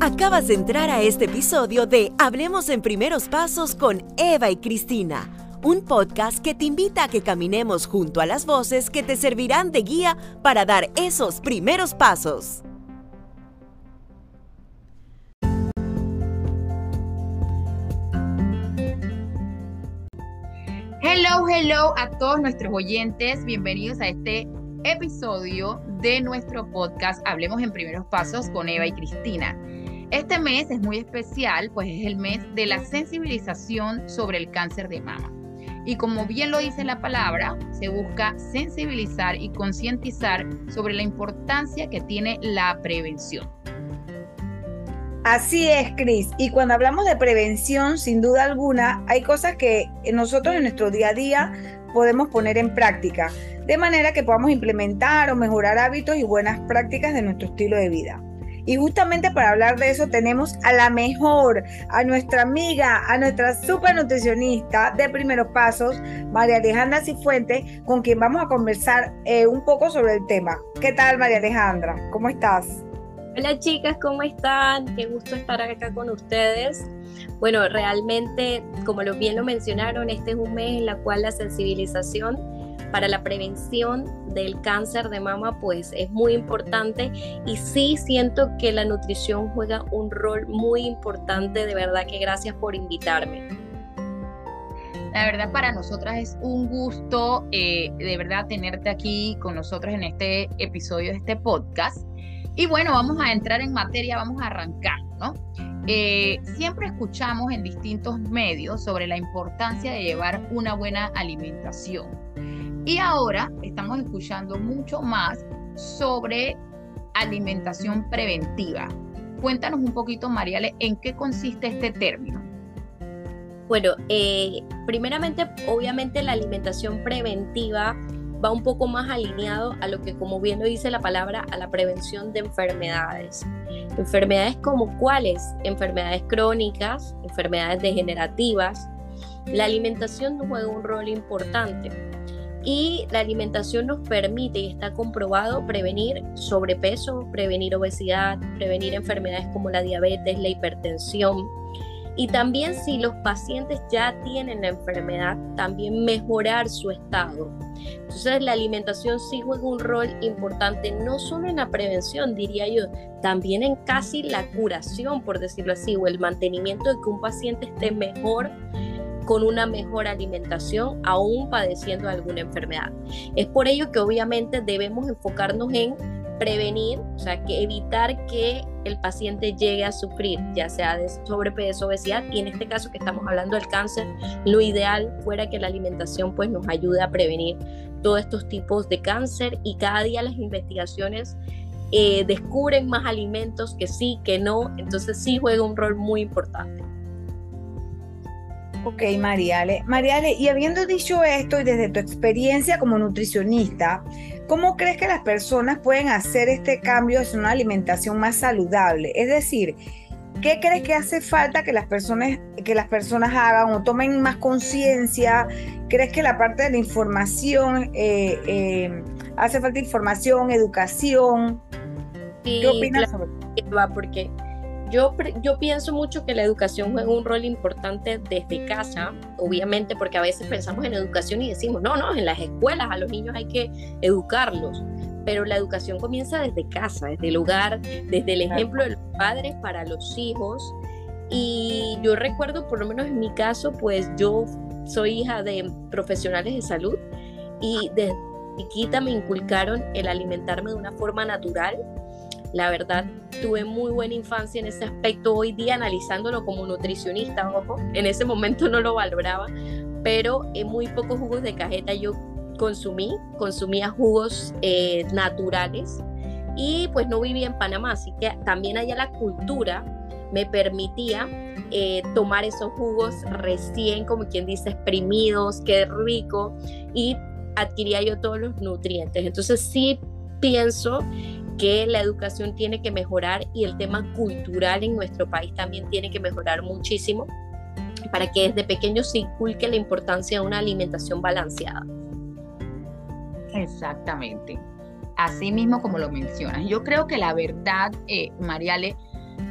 Acabas de entrar a este episodio de Hablemos en Primeros Pasos con Eva y Cristina, un podcast que te invita a que caminemos junto a las voces que te servirán de guía para dar esos primeros pasos. Hello, hello a todos nuestros oyentes. Bienvenidos a este episodio de nuestro podcast Hablemos en Primeros Pasos con Eva y Cristina. Este mes es muy especial, pues es el mes de la sensibilización sobre el cáncer de mama. Y como bien lo dice la palabra, se busca sensibilizar y concientizar sobre la importancia que tiene la prevención. Así es, Cris. Y cuando hablamos de prevención, sin duda alguna, hay cosas que nosotros en nuestro día a día podemos poner en práctica, de manera que podamos implementar o mejorar hábitos y buenas prácticas de nuestro estilo de vida. Y justamente para hablar de eso tenemos a la mejor, a nuestra amiga, a nuestra super nutricionista de primeros pasos, María Alejandra Cifuentes, con quien vamos a conversar eh, un poco sobre el tema. ¿Qué tal, María Alejandra? ¿Cómo estás? Hola chicas, ¿cómo están? Qué gusto estar acá con ustedes. Bueno, realmente, como bien lo mencionaron, este es un mes en la cual la sensibilización para la prevención del cáncer de mama pues es muy importante y sí siento que la nutrición juega un rol muy importante, de verdad que gracias por invitarme. La verdad para nosotras es un gusto eh, de verdad tenerte aquí con nosotros en este episodio de este podcast. Y bueno, vamos a entrar en materia, vamos a arrancar, ¿no? Eh, siempre escuchamos en distintos medios sobre la importancia de llevar una buena alimentación. Y ahora estamos escuchando mucho más sobre alimentación preventiva. Cuéntanos un poquito, Mariale, en qué consiste este término. Bueno, eh, primeramente, obviamente la alimentación preventiva va un poco más alineado a lo que, como bien lo dice la palabra, a la prevención de enfermedades. Enfermedades como cuáles? Enfermedades crónicas, enfermedades degenerativas. La alimentación juega un rol importante y la alimentación nos permite y está comprobado prevenir sobrepeso, prevenir obesidad, prevenir enfermedades como la diabetes, la hipertensión. Y también si los pacientes ya tienen la enfermedad, también mejorar su estado. Entonces la alimentación sí juega un rol importante, no solo en la prevención, diría yo, también en casi la curación, por decirlo así, o el mantenimiento de que un paciente esté mejor con una mejor alimentación, aún padeciendo alguna enfermedad. Es por ello que obviamente debemos enfocarnos en prevenir, o sea, que evitar que el paciente llegue a sufrir, ya sea de sobrepeso, obesidad, y en este caso que estamos hablando del cáncer, lo ideal fuera que la alimentación pues nos ayude a prevenir todos estos tipos de cáncer y cada día las investigaciones eh, descubren más alimentos que sí, que no, entonces sí juega un rol muy importante. Ok, Mariale. Mariale, y habiendo dicho esto y desde tu experiencia como nutricionista, ¿cómo crees que las personas pueden hacer este cambio hacia una alimentación más saludable? Es decir, ¿qué crees que hace falta que las personas, que las personas hagan o tomen más conciencia? ¿Crees que la parte de la información, eh, eh, hace falta información, educación? ¿Qué opinas sobre eso? Porque yo, pienso mucho que la educación juega un rol importante desde casa, obviamente, porque a veces pensamos en educación y decimos, no, no, en las escuelas a los niños hay que educarlos, pero la educación comienza desde casa, desde el hogar, desde el ejemplo de los padres para los hijos. Y yo recuerdo, por lo menos en mi caso, pues yo soy hija de profesionales de salud y desde chiquita me inculcaron el alimentarme de una forma natural, la verdad, tuve muy buena infancia en ese aspecto. Hoy día, analizándolo como nutricionista, ojo, en ese momento no lo valoraba, pero en muy pocos jugos de cajeta yo consumí, consumía jugos eh, naturales y pues no vivía en Panamá, así que también allá la cultura me permitía eh, tomar esos jugos recién, como quien dice, exprimidos, qué rico, y adquiría yo todos los nutrientes. Entonces sí pienso que la educación tiene que mejorar y el tema cultural en nuestro país también tiene que mejorar muchísimo para que desde pequeño se inculque la importancia de una alimentación balanceada. Exactamente. Así mismo como lo mencionas. Yo creo que la verdad, eh, Mariale,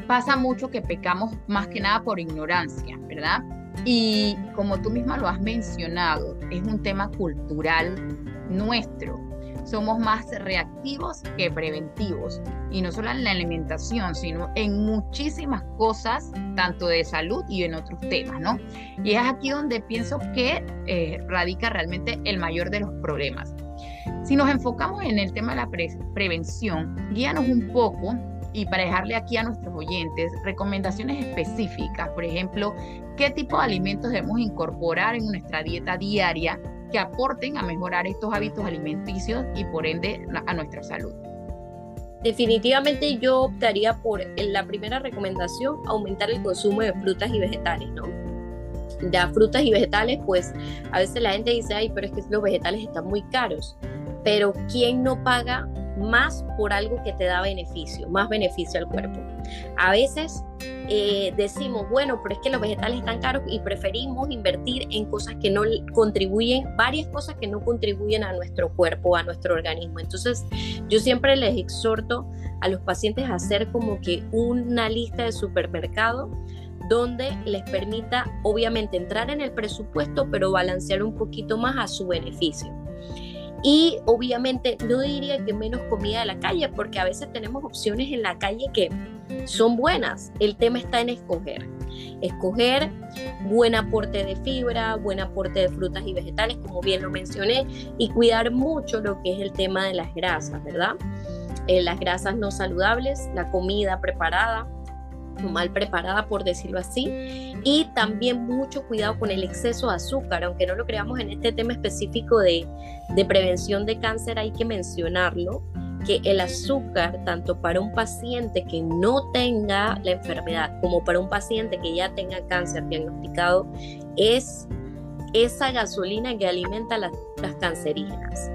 pasa mucho que pecamos más que nada por ignorancia, ¿verdad? Y como tú misma lo has mencionado, es un tema cultural nuestro. Somos más reactivos que preventivos. Y no solo en la alimentación, sino en muchísimas cosas, tanto de salud y en otros temas, ¿no? Y es aquí donde pienso que eh, radica realmente el mayor de los problemas. Si nos enfocamos en el tema de la prevención, guíanos un poco y para dejarle aquí a nuestros oyentes recomendaciones específicas, por ejemplo, qué tipo de alimentos debemos incorporar en nuestra dieta diaria que aporten a mejorar estos hábitos alimenticios y por ende a nuestra salud. Definitivamente yo optaría por la primera recomendación, aumentar el consumo de frutas y vegetales, ¿no? Ya frutas y vegetales, pues a veces la gente dice, ay, pero es que los vegetales están muy caros, pero ¿quién no paga más por algo que te da beneficio, más beneficio al cuerpo. A veces eh, decimos, bueno, pero es que los vegetales están caros y preferimos invertir en cosas que no contribuyen, varias cosas que no contribuyen a nuestro cuerpo, a nuestro organismo. Entonces, yo siempre les exhorto a los pacientes a hacer como que una lista de supermercado donde les permita obviamente entrar en el presupuesto, pero balancear un poquito más a su beneficio. Y obviamente no diría que menos comida de la calle, porque a veces tenemos opciones en la calle que son buenas. El tema está en escoger. Escoger buen aporte de fibra, buen aporte de frutas y vegetales, como bien lo mencioné, y cuidar mucho lo que es el tema de las grasas, ¿verdad? Eh, las grasas no saludables, la comida preparada, mal preparada, por decirlo así, y también mucho cuidado con el exceso de azúcar, aunque no lo creamos en este tema específico de, prevención de cáncer, hay que mencionarlo, que el azúcar, tanto para un paciente que no tenga la enfermedad como para un paciente que ya tenga cáncer diagnosticado, es esa gasolina que alimenta las, las cancerígenas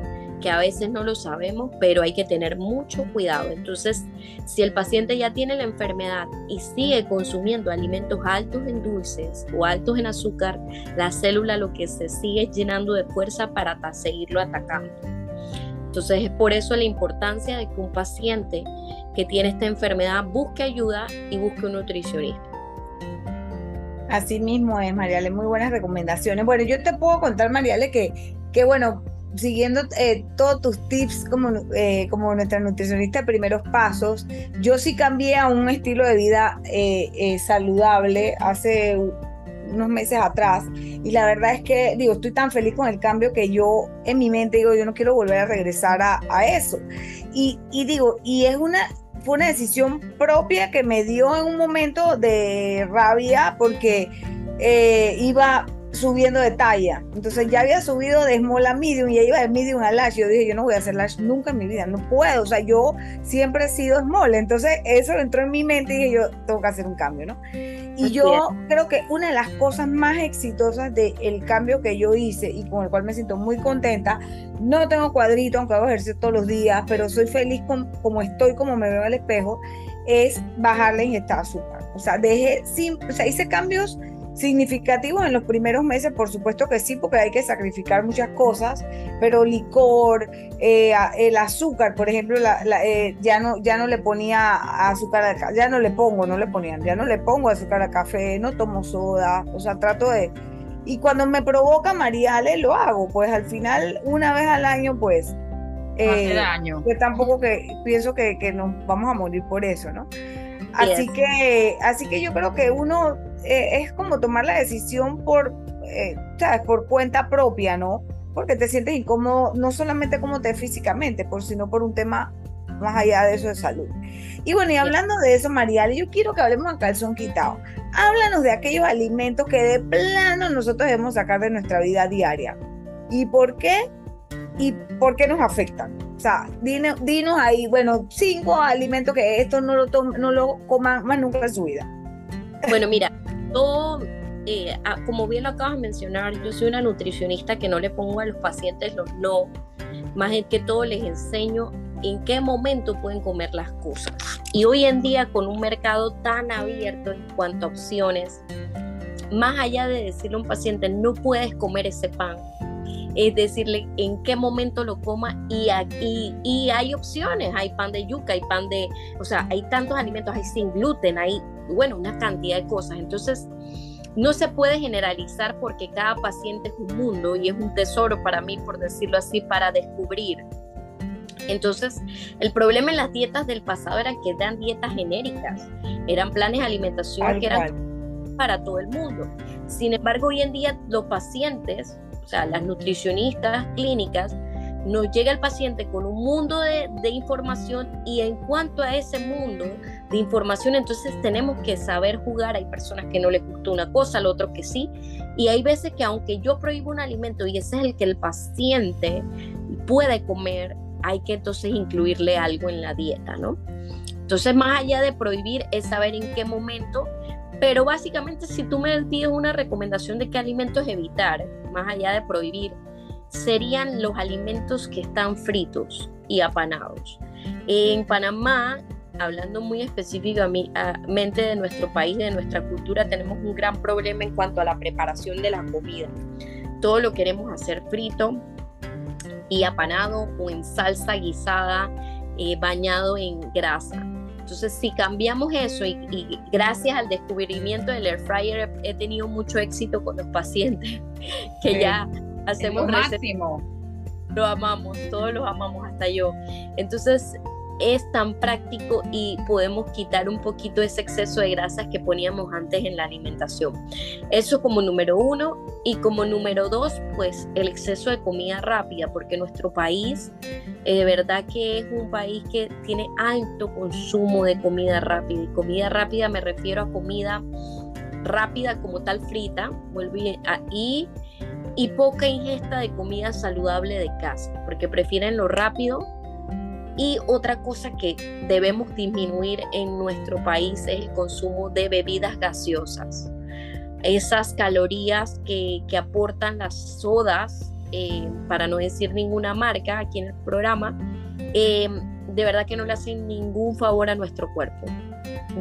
que a veces no lo sabemos, pero hay que tener mucho cuidado. Entonces, si el paciente ya tiene la enfermedad y sigue consumiendo alimentos altos en dulces o altos en azúcar, la célula lo que se sigue llenando de fuerza para seguirlo atacando. Entonces, es por eso la importancia de que un paciente que tiene esta enfermedad busque ayuda y busque un nutricionista. Así mismo es, Mariale, muy buenas recomendaciones. Bueno, yo te puedo contar, Mariale, que, que bueno, siguiendo eh, todos tus tips como, eh, como nuestra nutricionista de primeros pasos, yo sí cambié a un estilo de vida eh, saludable hace unos meses atrás y la verdad es que digo, estoy tan feliz con el cambio que yo en mi mente digo, yo no quiero volver a regresar a, a eso. Y, y digo, y es una, fue una decisión propia que me dio en un momento de rabia porque iba subiendo de talla. Entonces ya había subido de small a medium y ya iba de medium a large. Yo dije, yo no voy a hacer large nunca en mi vida, no puedo. O sea, yo siempre he sido small. Entonces eso entró en mi mente y dije, yo tengo que hacer un cambio, ¿no? Y yo creo que una de las cosas más exitosas del cambio que yo hice y con el cual me siento muy contenta, no tengo cuadrito, aunque hago ejercicio todos los días, pero soy feliz con, como estoy, como me veo al espejo, es bajar la ingesta de azúcar. O sea, dejé, o sea, hice cambios significativos en los primeros meses, por supuesto que sí, porque hay que sacrificar muchas cosas, pero licor, eh, el azúcar, por ejemplo, eh, ya, no, ya no le ponía azúcar, ya no le pongo, no le ponían, ya no le pongo azúcar a café, no tomo soda, o sea, trato de... Y cuando me provoca Mariale, lo hago, pues al final, una vez al año, pues... Eh, daño. Yo tampoco que pienso que, que nos vamos a morir por eso, ¿no? Así que, así que yo creo que uno eh, es como tomar la decisión por, eh, por cuenta propia, ¿no? Porque te sientes incómodo, no solamente como te físicamente, por, sino por un tema más allá de eso de salud. Y bueno, y hablando de eso, Mariale, yo quiero que hablemos a calzón quitado. Háblanos de aquellos alimentos que de plano nosotros debemos sacar de nuestra vida diaria. ¿Y por qué? ¿Y por qué nos afectan? O sea, dinos, dinos ahí, bueno, cinco alimentos que esto no lo, no lo coman más nunca en su vida. Bueno, mira, todo, eh, como bien lo acabas de mencionar, yo soy una nutricionista que no le pongo a los pacientes los no, más que todo les enseño en qué momento pueden comer las cosas. Y hoy en día con un mercado tan abierto en cuanto a opciones, más allá de decirle a un paciente no puedes comer ese pan, es decirle en qué momento lo coma y, aquí y hay opciones, hay pan de yuca, hay pan de, o sea, hay tantos alimentos, hay sin gluten, hay, bueno, una cantidad de cosas. Entonces, no se puede generalizar porque cada paciente es un mundo y es un tesoro para mí, por decirlo así, para descubrir. Entonces, el problema en las dietas del pasado era que eran dietas genéricas, eran planes de alimentación que eran para todo el mundo. Sin embargo, hoy en día los pacientes, o sea, las nutricionistas clínicas, nos llega el paciente con un mundo de, información y en cuanto a ese mundo de información, entonces tenemos que saber jugar. Hay personas que no les gusta una cosa, al otro que sí. Y hay veces que aunque yo prohíbo un alimento y ese es el que el paciente puede comer, hay que entonces incluirle algo en la dieta, ¿no? Entonces, más allá de prohibir, es saber en qué momento, pero básicamente si tú me pides una recomendación de qué alimentos evitar, más allá de prohibir, serían los alimentos que están fritos y apanados. En Panamá, hablando muy específicamente de nuestro país, de nuestra cultura, tenemos un gran problema en cuanto a la preparación de la comida. Todo lo queremos hacer frito, y apanado o en salsa guisada, eh, bañado en grasa. Entonces, si cambiamos eso y, gracias al descubrimiento del air fryer he, tenido mucho éxito con los pacientes que ya hacemos lo máximo. Lo amamos, todos los amamos, hasta yo. Entonces, es tan práctico y podemos quitar un poquito ese exceso de grasas que poníamos antes en la alimentación. Eso como número uno. Y como número dos, pues el exceso de comida rápida, porque nuestro país eh, de verdad que es un país que tiene alto consumo de comida rápida. Y comida rápida me refiero a comida rápida como tal frita, y, y poca ingesta de comida saludable de casa, porque prefieren lo rápido y otra cosa que debemos disminuir en nuestro país es el consumo de bebidas gaseosas. Esas calorías que, aportan las sodas, eh, para no decir ninguna marca aquí en el programa, eh, de verdad que no le hacen ningún favor a nuestro cuerpo.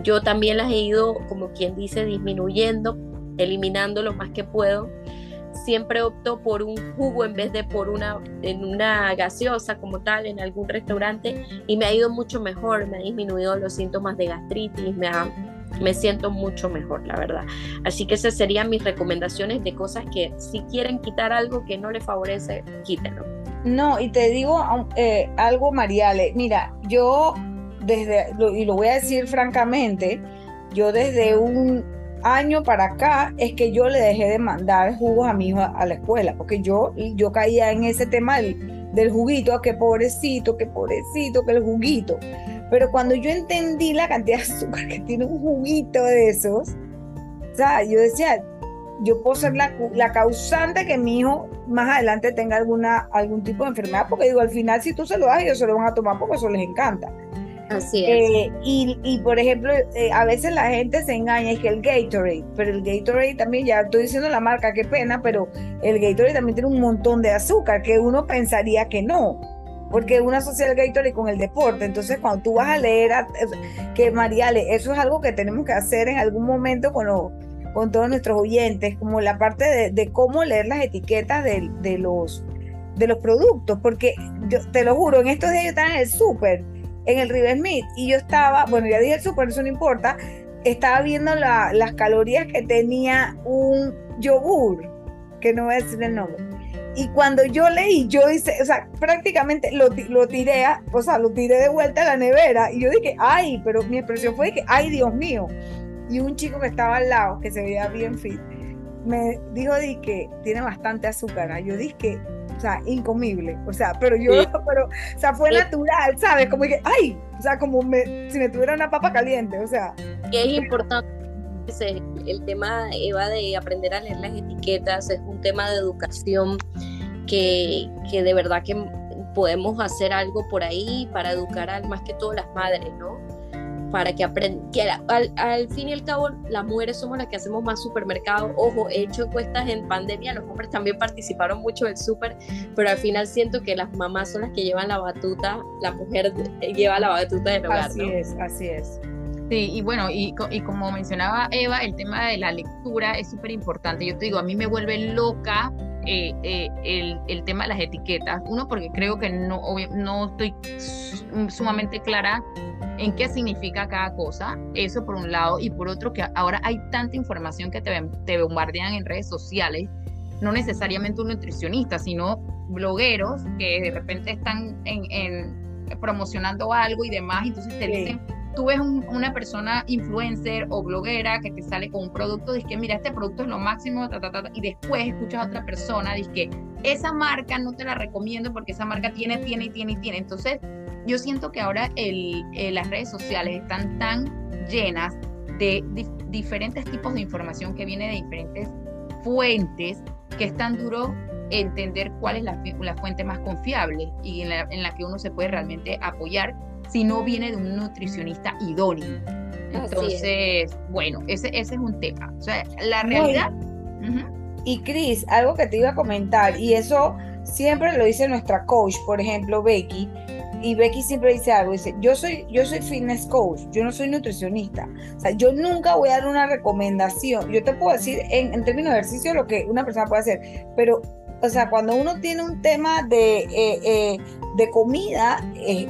Yo también las he ido, como quien dice, disminuyendo, eliminando lo más que puedo siempre opto por un jugo en vez de por una, en una gaseosa como tal en algún restaurante y me ha ido mucho mejor, me ha disminuido los síntomas de gastritis, me, me siento mucho mejor, la verdad. Así que esas serían mis recomendaciones de cosas que si quieren quitar algo que no les favorece, quítenlo. No, y te digo eh, algo, Mariale, mira, yo desde, y lo voy a decir francamente, yo desde un año para acá es que yo le dejé de mandar jugos a mi hijo a la escuela, porque yo, yo caía en ese tema del, juguito, que pobrecito, que pobrecito, que el juguito. Pero cuando yo entendí la cantidad de azúcar que tiene un juguito de esos, o sea, yo decía, yo puedo ser la, la causante que mi hijo más adelante tenga alguna, algún tipo de enfermedad, porque digo, al final si tú se lo das, ellos se lo van a tomar porque eso les encanta. Así es. Eh, y, por ejemplo, eh, a veces la gente se engaña, es que el Gatorade, pero el Gatorade también, ya estoy diciendo la marca, qué pena, pero el Gatorade también tiene un montón de azúcar que uno pensaría que no, porque uno asocia el Gatorade con el deporte. Entonces, cuando tú vas a leer, que Mariale, eso es algo que tenemos que hacer en algún momento con, todos nuestros oyentes, como la parte de, cómo leer las etiquetas de, de, los, de los productos, porque yo te lo juro, en estos días yo estaba en el súper en el River Smith y yo estaba, bueno, ya dije el super, eso no importa, estaba viendo las calorías que tenía un yogur, que no voy a decir el nombre. Y cuando yo leí, yo hice, o sea, prácticamente lo, lo tiré, o sea, lo tiré de vuelta a la nevera y yo dije, ay, pero mi expresión fue que, ay, Dios mío. Y un chico que estaba al lado, que se veía bien fit, me dijo di que tiene bastante azúcar. Yo dije o sea, incomible, o sea, pero yo, pero, o sea, fue natural, ¿sabes? Como que, ay, o sea, como me, si me tuviera una papa caliente, o sea. Que es importante el tema, Eva, de aprender a leer las etiquetas, es un tema de educación que, que de verdad que podemos hacer algo por ahí para educar al más que todo las madres, ¿no? Para que aprendan, que al, fin y al cabo las mujeres somos las que hacemos más supermercados. Ojo, he hecho encuestas en pandemia, los hombres también participaron mucho del súper, pero al final siento que las mamás son las que llevan la batuta, la mujer lleva la batuta del hogar. Así es, así es. Sí, y bueno, y, y, como mencionaba Eva, el tema de la lectura es súper importante. Yo te digo, a mí me vuelve loca eh, eh, el, el, tema de las etiquetas. Uno, porque creo que no, no estoy sumamente clara en qué significa cada cosa. Eso por un lado. Y por otro, que ahora hay tanta información que te, te bombardean en redes sociales. No necesariamente un nutricionista, sino blogueros que de repente están en, en promocionando algo y demás. Entonces te dicen tú ves una persona influencer o bloguera que te sale con un producto, dices que mira, este producto es lo máximo, y después escuchas a otra persona, dices que esa marca no te la recomiendo porque esa marca tiene, tiene y tiene y tiene. Entonces, yo siento que ahora el, eh, las redes sociales están tan llenas de diferentes tipos de información que viene de diferentes fuentes que es tan duro entender cuál es la, la fuente más confiable y en la, en la que uno se puede realmente apoyar si no viene de un nutricionista idóneo. Entonces, bueno, ese, ese es un tema. O sea, la realidad... Y Cris, algo que te iba a comentar, y eso siempre lo dice nuestra coach, por ejemplo, Becky, y Becky siempre dice algo, dice, yo soy, yo soy fitness coach, yo no soy nutricionista. O sea, yo nunca voy a dar una recomendación. Yo te puedo decir en, en términos de ejercicio lo que una persona puede hacer, pero, o sea, cuando uno tiene un tema de, eh, eh, de comida, eh,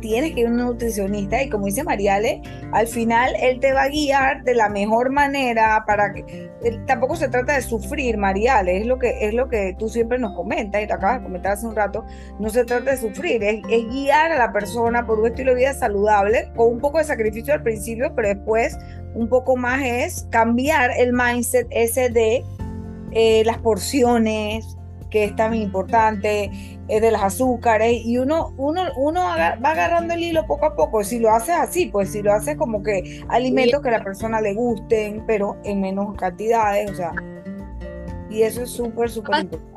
tienes que ir a un nutricionista y como dice Mariale, al final él te va a guiar de la mejor manera para que tampoco se trata de sufrir, Mariale, es lo que es lo que tú siempre nos comentas y te acabas de comentar hace un rato, no se trata de sufrir, es, guiar a la persona por un estilo de vida saludable con un poco de sacrificio al principio, pero después un poco más es cambiar el mindset ese de eh, las porciones, que es tan importante, es de las azúcares, y uno, uno, uno va agarrando el hilo poco a poco. Si lo haces así, pues si lo haces como que alimentos que a la persona le gusten, pero en menos cantidades, o sea, y eso es súper, súper importante.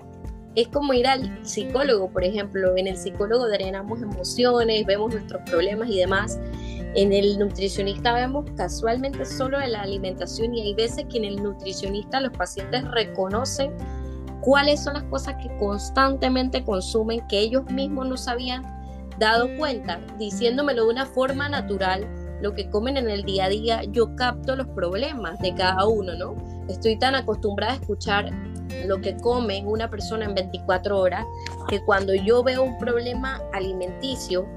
Es como ir al psicólogo, por ejemplo. En el psicólogo drenamos emociones, vemos nuestros problemas y demás. En el nutricionista vemos casualmente solo de la alimentación y hay veces que en el nutricionista los pacientes reconocen cuáles son las cosas que constantemente consumen que ellos mismos no se habían dado cuenta, diciéndomelo de una forma natural, lo que comen en el día a día, yo capto los problemas de cada uno, ¿no? Estoy tan acostumbrada a escuchar lo que come una persona en 24 horas que cuando yo veo un problema alimenticio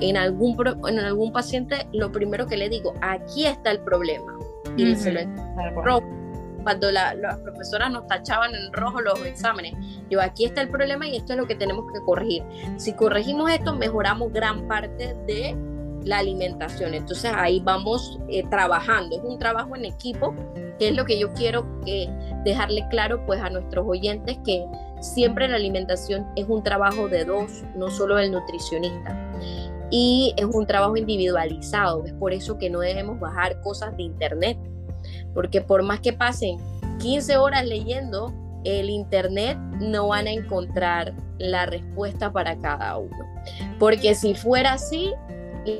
en algún, en algún paciente, lo primero que le digo, aquí está el problema. Y se lo cuando las profesoras nos tachaban en rojo los exámenes. Yo, aquí está el problema y esto es lo que tenemos que corregir. Si corregimos esto, mejoramos gran parte de la alimentación. Entonces ahí vamos eh, trabajando. Es un trabajo en equipo, que es lo que yo quiero que dejarle claro pues a nuestros oyentes que siempre la alimentación es un trabajo de dos, no solo del nutricionista. Y es un trabajo individualizado, es por eso que no debemos bajar cosas de internet porque por más que pasen 15 horas leyendo el Internet, no van a encontrar la respuesta para cada uno. Porque si fuera así,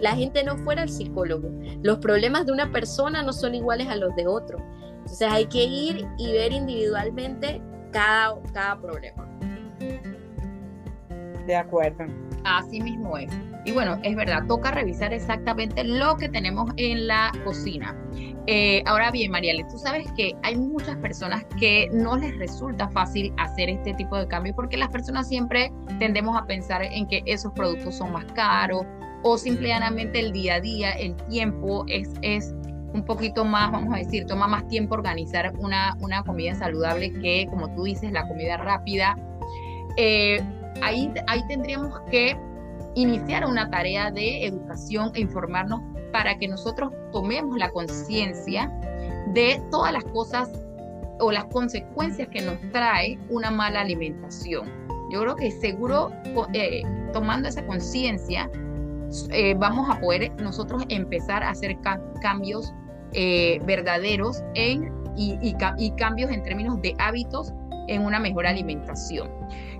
la gente no fuera el psicólogo. Los problemas de una persona no son iguales a los de otro. Entonces hay que ir y ver individualmente cada, cada problema. De acuerdo. Así mismo es. Y bueno, es verdad, toca revisar exactamente lo que tenemos en la cocina. Eh, ahora bien, Mariale, tú sabes que hay muchas personas que no les resulta fácil hacer este tipo de cambios porque las personas siempre tendemos a pensar en que esos productos son más caros o simplemente el día a día, el tiempo es, es un poquito más, vamos a decir, toma más tiempo organizar una, una comida saludable que, como tú dices, la comida rápida. Eh, ahí, ahí tendríamos que iniciar una tarea de educación e informarnos para que nosotros tomemos la conciencia de todas las cosas o las consecuencias que nos trae una mala alimentación. Yo creo que seguro eh, tomando esa conciencia eh, vamos a poder nosotros empezar a hacer cambios eh, verdaderos en, y, y cambios en términos de hábitos en una mejor alimentación.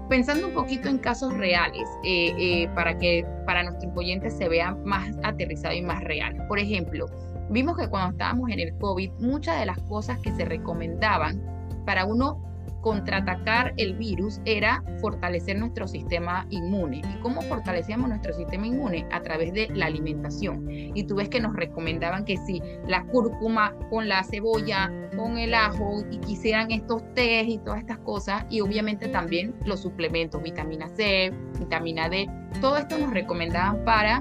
Pensando un poquito en casos reales, eh, eh, para que para nuestros oyentes se vea más aterrizado y más real. Por ejemplo, vimos que cuando estábamos en el COVID, muchas de las cosas que se recomendaban para uno contraatacar el virus era fortalecer nuestro sistema inmune. ¿Y cómo fortalecíamos nuestro sistema inmune? A través de la alimentación. Y tú ves que nos recomendaban que si la cúrcuma con la cebolla, con el ajo, y quisieran estos tés y todas estas cosas, y obviamente también los suplementos, vitamina C, vitamina D, todo esto nos recomendaban para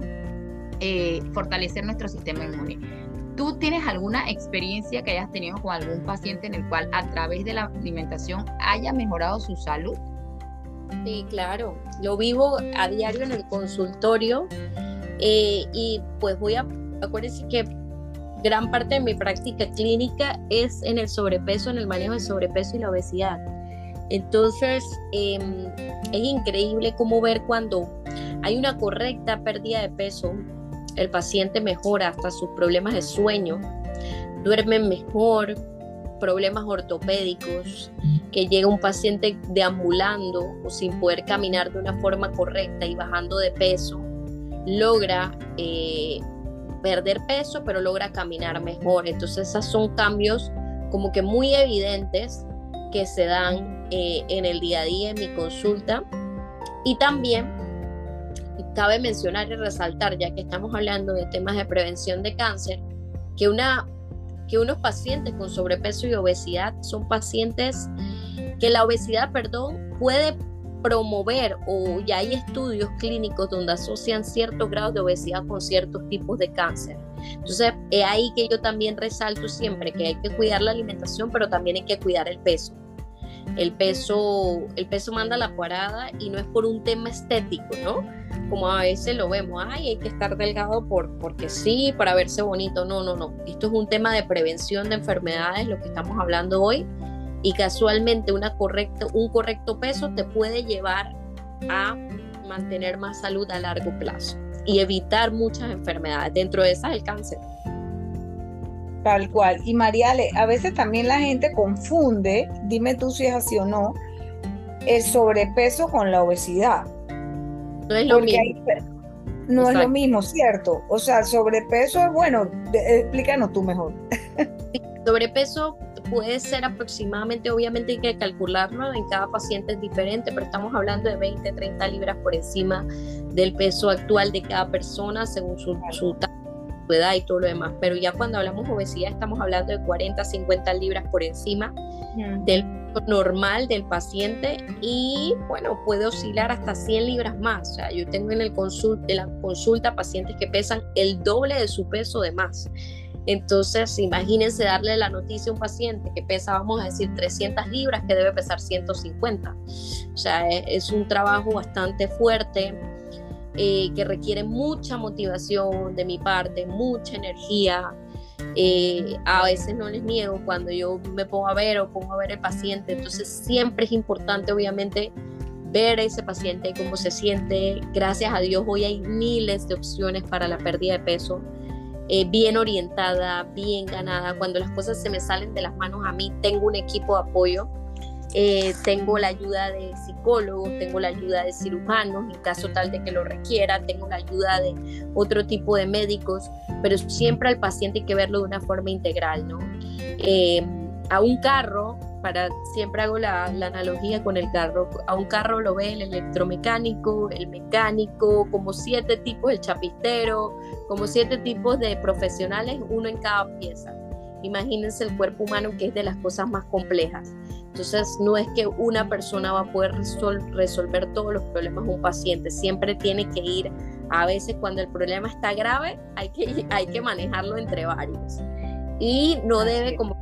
eh, fortalecer nuestro sistema inmune. ¿Tú tienes alguna experiencia que hayas tenido con algún paciente en el cual a través de la alimentación haya mejorado su salud? Sí, claro. Lo vivo a diario en el consultorio eh, y pues voy a, acuérdense que gran parte de mi práctica clínica es en el sobrepeso, en el manejo del sobrepeso y la obesidad. Entonces, em, es increíble cómo ver cuando hay una correcta pérdida de peso, el paciente mejora hasta sus problemas de sueño, duerme mejor, problemas ortopédicos, que llega un paciente deambulando o sin poder caminar de una forma correcta y bajando de peso, logra eh, perder peso, pero logra caminar mejor. Entonces, esos son cambios como que muy evidentes que se dan eh, en el día a día en mi consulta. Y también cabe mencionar y resaltar, ya que estamos hablando de temas de prevención de cáncer, que, una, que unos pacientes con sobrepeso y obesidad son pacientes que la obesidad, perdón, puede promover o ya hay estudios clínicos donde asocian ciertos grados de obesidad con ciertos tipos de cáncer. Entonces, es ahí que yo también resalto siempre que hay que cuidar la alimentación, pero también hay que cuidar el peso. El peso, el peso manda la parada y no es por un tema estético, ¿no? Como a veces lo vemos, ay, hay que estar delgado por, porque sí, para verse bonito. No, no, no. Esto es un tema de prevención de enfermedades, lo que estamos hablando hoy. Y casualmente una correcto, un correcto peso te puede llevar a mantener más salud a largo plazo y evitar muchas enfermedades. Dentro de esas, el cáncer. Tal cual. Y Mariale, a veces también la gente confunde, dime tú si es así o no, el sobrepeso con la obesidad. No es lo mismo. no es lo mismo, ¿cierto? O sea, sobrepeso es bueno. explícanos tú mejor. sobrepeso puede ser aproximadamente, obviamente hay que calcularlo, en cada paciente es diferente, pero estamos hablando de 20, 30 libras por encima del peso actual de cada persona según su, su edad y todo lo demás. Pero ya cuando hablamos de obesidad estamos hablando de 40, 50 libras por encima del normal del paciente y bueno, puede oscilar hasta 100 libras más. O sea, yo tengo en, el consulta, en la consulta pacientes que pesan el doble de su peso de más. Entonces, imagínense darle la noticia a un paciente que pesa, vamos a decir, 300 libras, que debe pesar 150. O sea, es, es un trabajo bastante fuerte, eh, que requiere mucha motivación de mi parte, mucha energía. Eh, a veces no les niego cuando yo me pongo a ver o pongo a ver el paciente, entonces siempre es importante obviamente ver a ese paciente cómo se siente. Gracias a Dios hoy hay miles de opciones para la pérdida de peso. Eh, bien orientada, bien ganada. Cuando las cosas se me salen de las manos a mí, tengo un equipo de apoyo eh, tengo la ayuda de psicólogos, tengo la ayuda de cirujanos en caso tal de que lo requiera, tengo la ayuda de otro tipo de médicos, pero siempre al paciente hay que verlo de una forma integral, ¿no? Eh, a un carro, para siempre hago la, analogía con el carro, a un carro lo ve el electromecánico, el mecánico, como siete tipos, el chapistero, como siete tipos de profesionales, uno en cada pieza. Imagínense el cuerpo humano que es de las cosas más complejas. Entonces, no es que una persona va a poder resolver todos los problemas de un paciente, siempre tiene que ir, a veces cuando el problema está grave, hay que, hay que manejarlo entre varios. Y no debe como...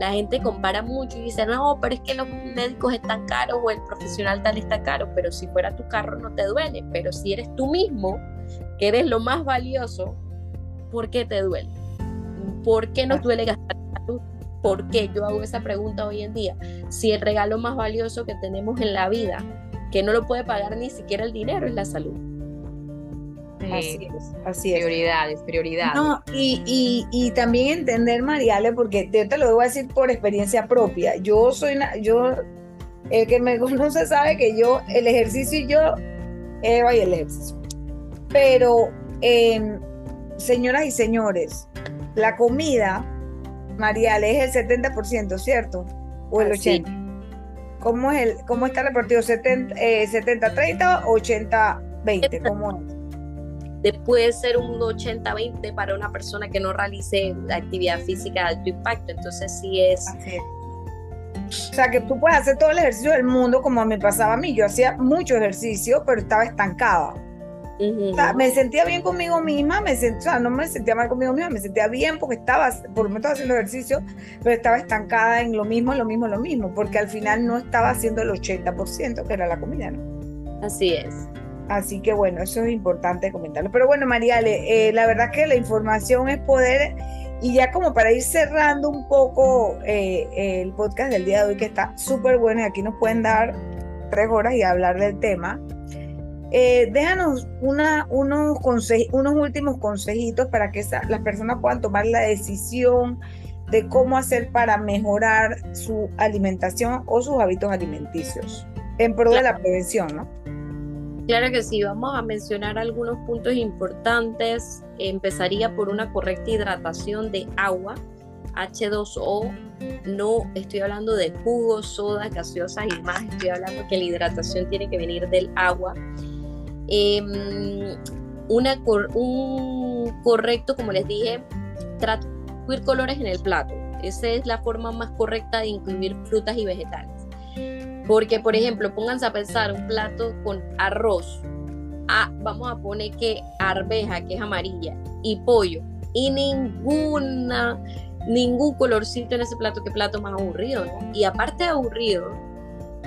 La gente compara mucho y dice, no, pero es que los médicos están caros o el profesional tal está caro, pero si fuera tu carro no te duele, pero si eres tú mismo, que eres lo más valioso, ¿por qué te duele? ¿Por qué nos duele gastar ¿Por qué yo hago esa pregunta hoy en día? Si el regalo más valioso que tenemos en la vida, que no lo puede pagar ni siquiera el dinero, es la salud. Así es, así es. Prioridades, prioridades. No, y, y, también entender, Mariale, porque yo te lo a decir por experiencia propia. Yo soy una, yo, el que me conoce sabe que yo, el ejercicio y yo, Eva y el ejercicio. Pero, em, señoras y señores, la comida Mariale, es el 70%, ¿cierto? ¿O el 80%? ¿Cómo, es el, cómo está repartido? ¿70-30 eh, o 80-20? ¿Cómo Puede ser un 80-20 para una persona que no realice la actividad física de alto impacto. Entonces, sí es. O sea, que tú puedes hacer todo el ejercicio del mundo como me pasaba a mí. Yo hacía mucho ejercicio, pero estaba estancada me sentía bien conmigo misma, me o sea, no me sentía mal conmigo misma, me sentía bien porque estaba, por lo menos estaba haciendo ejercicio, pero estaba estancada en lo mismo, lo mismo, lo mismo, porque al final no estaba haciendo el 80% que era la comida, ¿no? Así es. Así que bueno, eso es importante comentarlo. Pero bueno, Mariale, eh, la verdad que la información es poder. Y ya como para ir cerrando un poco eh, el podcast del día de hoy, que está súper bueno y aquí nos pueden dar tres horas y hablar del tema. Eh, déjanos una, unos, unos últimos consejitos para que las personas puedan tomar la decisión de cómo hacer para mejorar su alimentación o sus hábitos alimenticios en pro de la prevención, ¿no? Claro que sí, vamos a mencionar algunos puntos importantes. Empezaría por una correcta hidratación de agua, H2O. No estoy hablando de jugos, sodas, gaseosas y más, estoy hablando que la hidratación tiene que venir del agua. Em, una un correcto, como les dije, incluir colores en el plato. Esa es la forma más correcta de incluir frutas y vegetales. Porque, por ejemplo, pónganse a pensar un plato con arroz. Ah, vamos a poner que arveja, que es amarilla, y pollo. Y ninguna, ningún colorcito en ese plato, que plato más aburrido, ¿no? Y aparte de aburrido,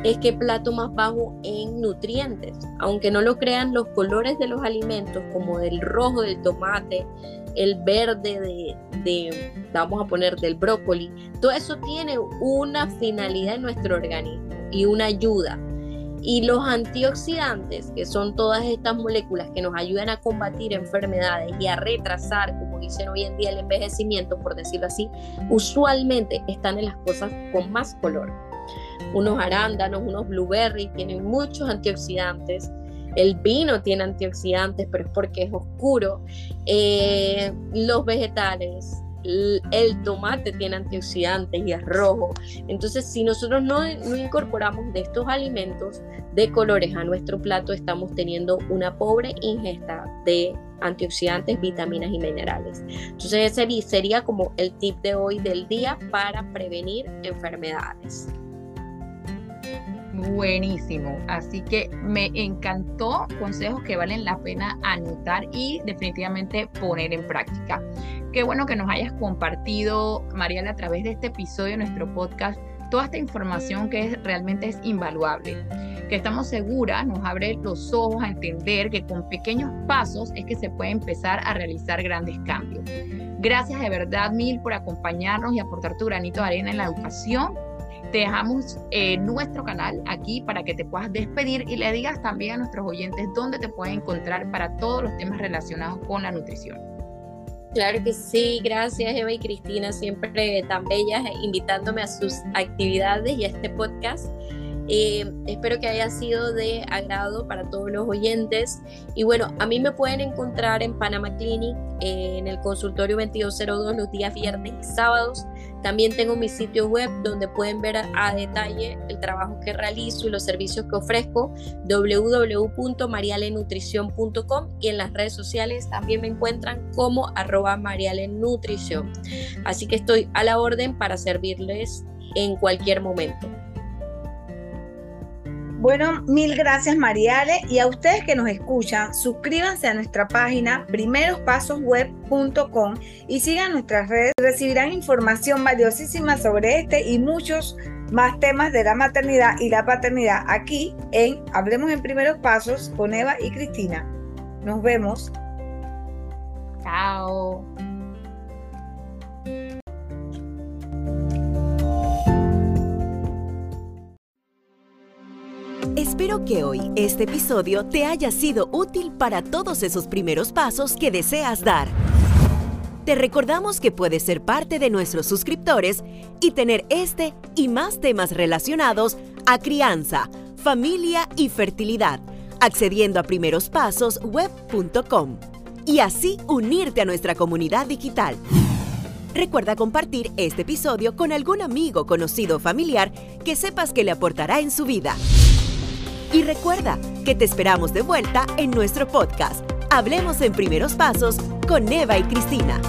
es que plato más bajo en nutrientes. Aunque no lo crean, los colores de los alimentos, como del rojo del tomate, el verde de, de, vamos a poner, del brócoli, todo eso tiene una finalidad en nuestro organismo y una ayuda. Y los antioxidantes, que son todas estas moléculas que nos ayudan a combatir enfermedades y a retrasar, como dicen hoy en día, el envejecimiento, por decirlo así, usualmente están en las cosas con más color unos arándanos, unos blueberries, tienen muchos antioxidantes. El vino tiene antioxidantes, pero es porque es oscuro. Eh, los vegetales, el tomate tiene antioxidantes y es rojo. Entonces, si nosotros no, no, incorporamos de estos alimentos de colores a nuestro plato, estamos teniendo una pobre ingesta de antioxidantes, vitaminas y minerales. Entonces, ese sería como el tip de hoy del día para prevenir enfermedades. Buenísimo. Así que me encantó consejos que valen la pena anotar y definitivamente poner en práctica. Qué bueno que nos hayas compartido, Mariela, a través de este episodio de nuestro podcast toda esta información que realmente es invaluable, que estamos seguras nos abre los ojos a entender que con pequeños pasos es que se puede empezar a realizar grandes cambios. Gracias de verdad mil por acompañarnos y aportar tu granito de arena en la educación te dejamos eh, nuestro canal aquí para que te puedas despedir y le digas también a nuestros oyentes dónde te pueden encontrar para todos los temas relacionados con la nutrición. Claro que sí, gracias Eva y Cristina, siempre tan bellas, invitándome a sus actividades y a este podcast. Eh, espero que haya sido de agrado para todos los oyentes. Y bueno, a mí me pueden encontrar en Panama Clinic, eh, en el consultorio 2202 los días viernes y sábados. También tengo mi sitio web donde pueden ver a, detalle el trabajo que realizo y los servicios que ofrezco, www.marialenutrición.com y en las redes sociales también me encuentran como arroba marialenutrición. Así que estoy a la orden para servirles en cualquier momento. Bueno, mil gracias Mariale y a ustedes que nos escuchan, suscríbanse a nuestra página primerospasosweb.com y sigan nuestras redes. Recibirán información valiosísima sobre este y muchos más temas de la maternidad y la paternidad aquí en Hablemos en Primeros Pasos con Eva y Cristina. Nos vemos. Chao. Espero que hoy este episodio te haya sido útil para todos esos primeros pasos que deseas dar. Te recordamos que puedes ser parte de nuestros suscriptores y tener este y más temas relacionados a crianza, familia y fertilidad, accediendo a primerospasosweb.com y así unirte a nuestra comunidad digital. Recuerda compartir este episodio con algún amigo, conocido o familiar que sepas que le aportará en su vida. Y recuerda que te esperamos de vuelta en nuestro podcast. Hablemos en primeros pasos con Eva y Cristina.